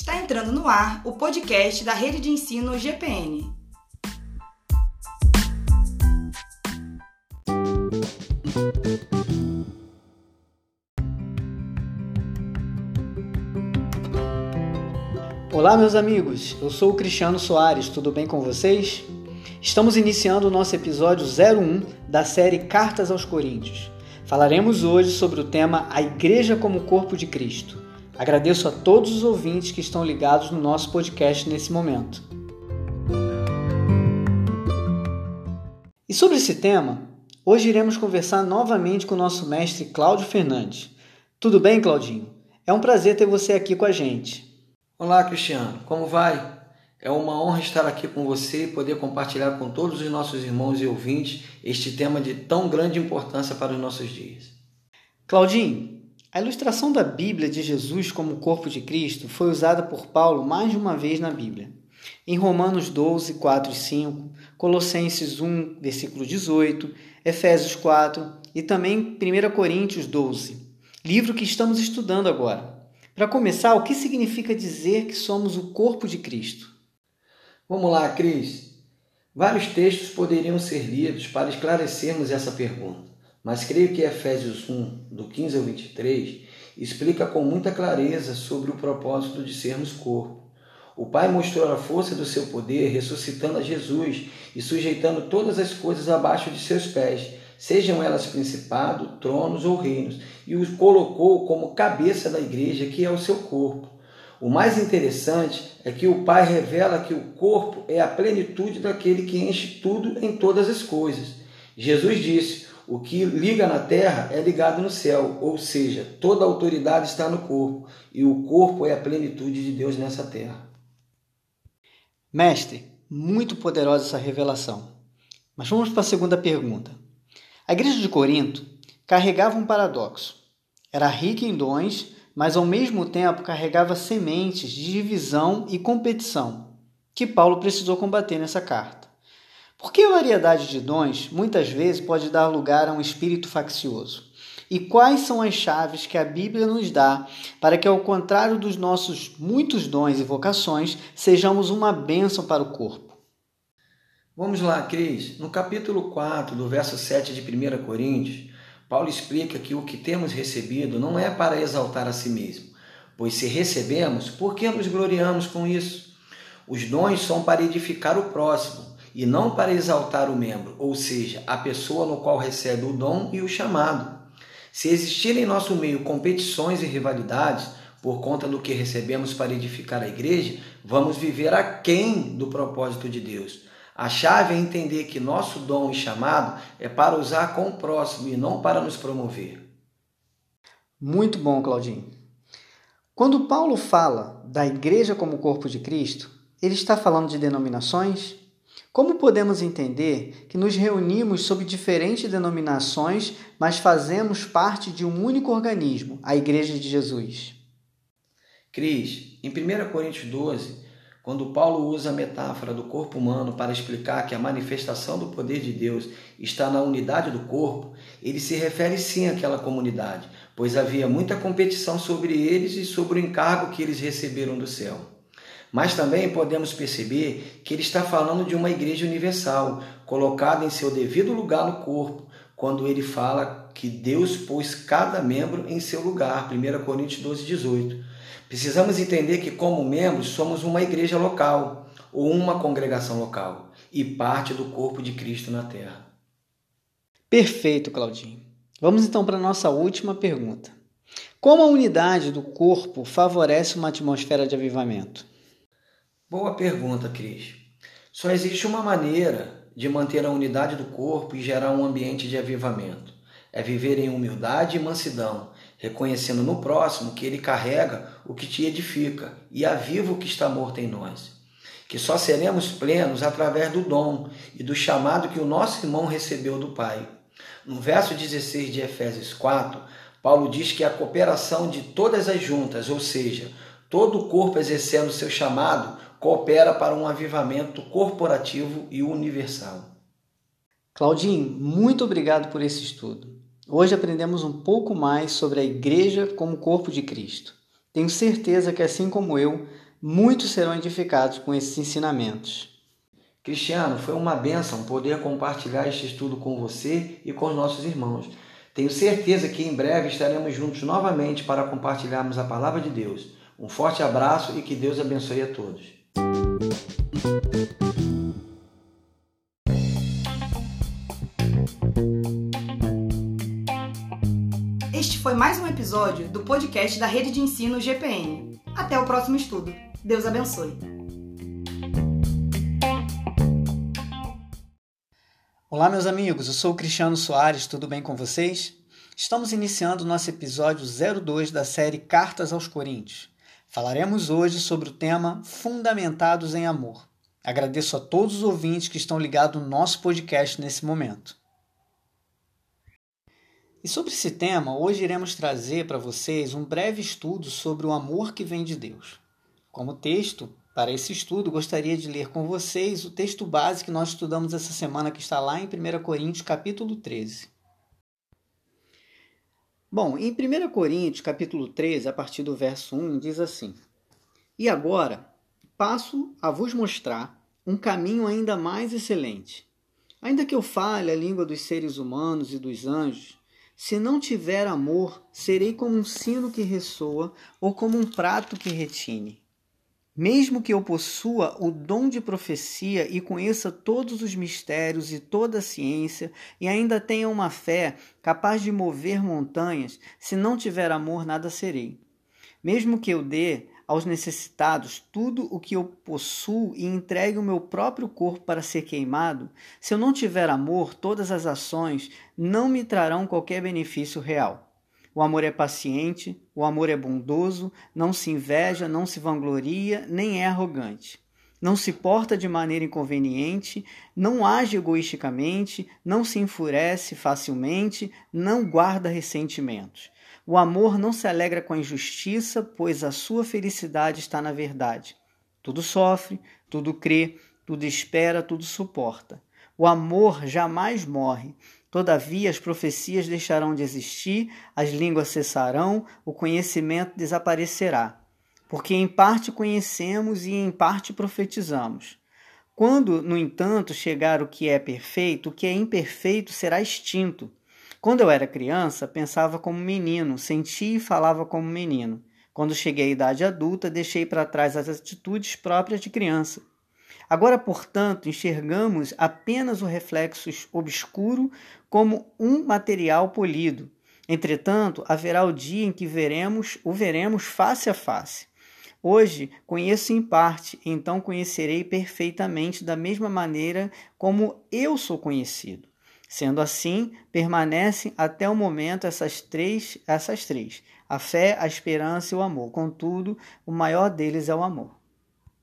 Está entrando no ar o podcast da Rede de Ensino GPN. Olá, meus amigos. Eu sou o Cristiano Soares. Tudo bem com vocês? Estamos iniciando o nosso episódio 01 da série Cartas aos Coríntios. Falaremos hoje sobre o tema A Igreja como Corpo de Cristo. Agradeço a todos os ouvintes que estão ligados no nosso podcast nesse momento. E sobre esse tema, hoje iremos conversar novamente com o nosso mestre Cláudio Fernandes. Tudo bem, Claudinho? É um prazer ter você aqui com a gente. Olá, Cristiano. Como vai? É uma honra estar aqui com você e poder compartilhar com todos os nossos irmãos e ouvintes este tema de tão grande importância para os nossos dias. Claudinho, a ilustração da Bíblia de Jesus como corpo de Cristo foi usada por Paulo mais de uma vez na Bíblia. Em Romanos 12, 4 e 5, Colossenses 1, versículo 18, Efésios 4 e também 1 Coríntios 12, livro que estamos estudando agora. Para começar, o que significa dizer que somos o corpo de Cristo? Vamos lá, Cris. Vários textos poderiam ser lidos para esclarecermos essa pergunta, mas creio que Efésios 1, do 15 ao 23, explica com muita clareza sobre o propósito de sermos corpo. O Pai mostrou a força do seu poder ressuscitando a Jesus e sujeitando todas as coisas abaixo de seus pés, sejam elas principado, tronos ou reinos, e os colocou como cabeça da igreja, que é o seu corpo. O mais interessante é que o Pai revela que o corpo é a plenitude daquele que enche tudo em todas as coisas. Jesus disse: O que liga na terra é ligado no céu, ou seja, toda a autoridade está no corpo, e o corpo é a plenitude de Deus nessa terra. Mestre, muito poderosa essa revelação. Mas vamos para a segunda pergunta. A igreja de Corinto carregava um paradoxo. Era rica em dons, mas ao mesmo tempo carregava sementes de divisão e competição, que Paulo precisou combater nessa carta. Porque a variedade de dons muitas vezes pode dar lugar a um espírito faccioso? E quais são as chaves que a Bíblia nos dá para que, ao contrário dos nossos muitos dons e vocações, sejamos uma bênção para o corpo? Vamos lá, Cris. No capítulo 4, do verso 7 de 1 Coríntios, Paulo explica que o que temos recebido não é para exaltar a si mesmo, pois se recebemos, por que nos gloriamos com isso? Os dons são para edificar o próximo e não para exaltar o membro, ou seja, a pessoa no qual recebe o dom e o chamado. Se existirem em nosso meio competições e rivalidades, por conta do que recebemos para edificar a igreja, vamos viver aquém do propósito de Deus. A chave é entender que nosso dom e chamado é para usar com o próximo e não para nos promover. Muito bom, Claudinho. Quando Paulo fala da igreja como corpo de Cristo, ele está falando de denominações? Como podemos entender que nos reunimos sob diferentes denominações, mas fazemos parte de um único organismo, a Igreja de Jesus? Cris, em 1 Coríntios 12, quando Paulo usa a metáfora do corpo humano para explicar que a manifestação do poder de Deus está na unidade do corpo, ele se refere sim àquela comunidade, pois havia muita competição sobre eles e sobre o encargo que eles receberam do céu. Mas também podemos perceber que ele está falando de uma igreja universal, colocada em seu devido lugar no corpo, quando ele fala que Deus pôs cada membro em seu lugar, 1 Coríntios 12, 18. Precisamos entender que, como membros, somos uma igreja local ou uma congregação local e parte do corpo de Cristo na terra. Perfeito, Claudinho. Vamos então para a nossa última pergunta. Como a unidade do corpo favorece uma atmosfera de avivamento? Boa pergunta, Cris. Só existe uma maneira de manter a unidade do corpo e gerar um ambiente de avivamento. É viver em humildade e mansidão, reconhecendo no próximo que ele carrega o que te edifica e aviva o que está morto em nós. Que só seremos plenos através do dom e do chamado que o nosso irmão recebeu do Pai. No verso 16 de Efésios 4, Paulo diz que a cooperação de todas as juntas, ou seja, todo o corpo exercendo seu chamado, coopera para um avivamento corporativo e universal. Claudinho, muito obrigado por esse estudo. Hoje aprendemos um pouco mais sobre a Igreja como corpo de Cristo. Tenho certeza que, assim como eu, muitos serão edificados com esses ensinamentos. Cristiano, foi uma bênção poder compartilhar este estudo com você e com os nossos irmãos. Tenho certeza que em breve estaremos juntos novamente para compartilharmos a palavra de Deus. Um forte abraço e que Deus abençoe a todos. Este foi mais um episódio do podcast da Rede de Ensino GPN. Até o próximo estudo. Deus abençoe. Olá, meus amigos. Eu sou Cristiano Soares. Tudo bem com vocês? Estamos iniciando nosso episódio 02 da série Cartas aos Coríntios. Falaremos hoje sobre o tema Fundamentados em Amor. Agradeço a todos os ouvintes que estão ligados no nosso podcast nesse momento. E sobre esse tema, hoje iremos trazer para vocês um breve estudo sobre o amor que vem de Deus. Como texto, para esse estudo, gostaria de ler com vocês o texto base que nós estudamos essa semana, que está lá em 1 Coríntios, capítulo 13. Bom, em 1 Coríntios, capítulo 13, a partir do verso 1, diz assim: E agora passo a vos mostrar um caminho ainda mais excelente. Ainda que eu fale a língua dos seres humanos e dos anjos, se não tiver amor, serei como um sino que ressoa ou como um prato que retine. Mesmo que eu possua o dom de profecia e conheça todos os mistérios e toda a ciência, e ainda tenha uma fé capaz de mover montanhas, se não tiver amor, nada serei. Mesmo que eu dê aos necessitados tudo o que eu possuo e entregue o meu próprio corpo para ser queimado, se eu não tiver amor, todas as ações não me trarão qualquer benefício real. O amor é paciente, o amor é bondoso, não se inveja, não se vangloria, nem é arrogante. Não se porta de maneira inconveniente, não age egoisticamente, não se enfurece facilmente, não guarda ressentimentos. O amor não se alegra com a injustiça, pois a sua felicidade está na verdade. Tudo sofre, tudo crê, tudo espera, tudo suporta. O amor jamais morre. Todavia, as profecias deixarão de existir, as línguas cessarão, o conhecimento desaparecerá. Porque em parte conhecemos e em parte profetizamos. Quando, no entanto, chegar o que é perfeito, o que é imperfeito será extinto. Quando eu era criança, pensava como menino, sentia e falava como menino. Quando cheguei à idade adulta, deixei para trás as atitudes próprias de criança. Agora, portanto, enxergamos apenas o reflexo obscuro como um material polido. Entretanto, haverá o dia em que veremos, o veremos face a face. Hoje conheço em parte, então conhecerei perfeitamente da mesma maneira como eu sou conhecido. Sendo assim, permanecem até o momento essas três, essas três: a fé, a esperança e o amor. Contudo, o maior deles é o amor.